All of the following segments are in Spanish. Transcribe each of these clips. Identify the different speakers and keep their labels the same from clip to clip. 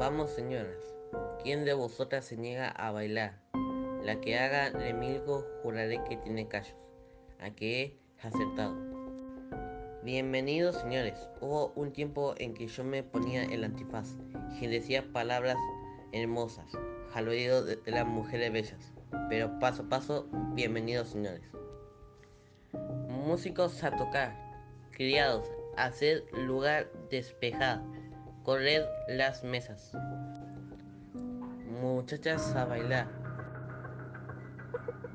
Speaker 1: Vamos, señoras. ¿Quién de vosotras se niega a bailar? La que haga remilgo juraré que tiene callos. A que he acertado. Bienvenidos, señores. Hubo un tiempo en que yo me ponía el antifaz y decía palabras hermosas al oído de, de las mujeres bellas. Pero paso a paso, bienvenidos, señores. Músicos a tocar, criados, a hacer lugar despejado, correr las mesas. Muchachas a bailar.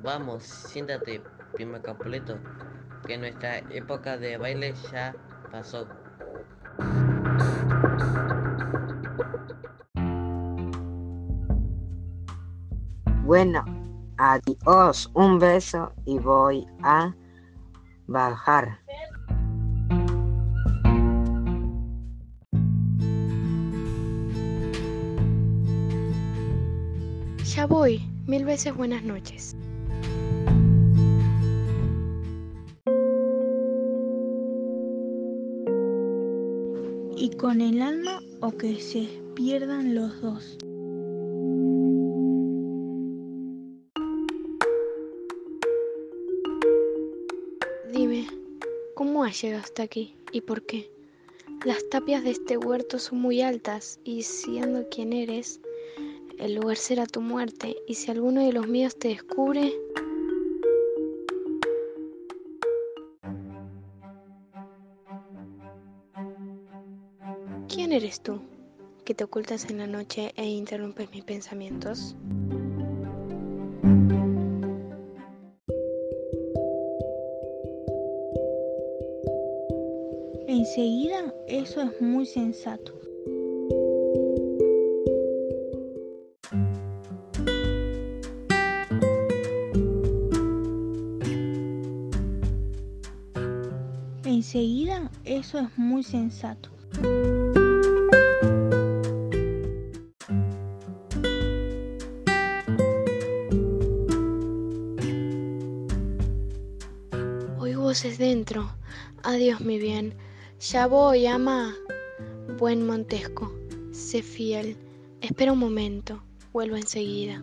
Speaker 1: Vamos, siéntate, prima Capuleto, que nuestra época de baile ya pasó.
Speaker 2: Bueno, adiós, un beso y voy a bajar.
Speaker 3: Ya voy. Mil veces buenas noches.
Speaker 4: y con el alma o que se pierdan los dos.
Speaker 3: Dime, ¿cómo has llegado hasta aquí y por qué? Las tapias de este huerto son muy altas y siendo quien eres, el lugar será tu muerte y si alguno de los míos te descubre... ¿Quién eres tú que te ocultas en la noche e interrumpes mis pensamientos?
Speaker 4: Enseguida, eso es muy sensato. Enseguida, eso es muy sensato.
Speaker 3: Oigo voces dentro. Adiós, mi bien. Ya voy, ama. Buen Montesco, sé fiel. Espera un momento. Vuelvo enseguida.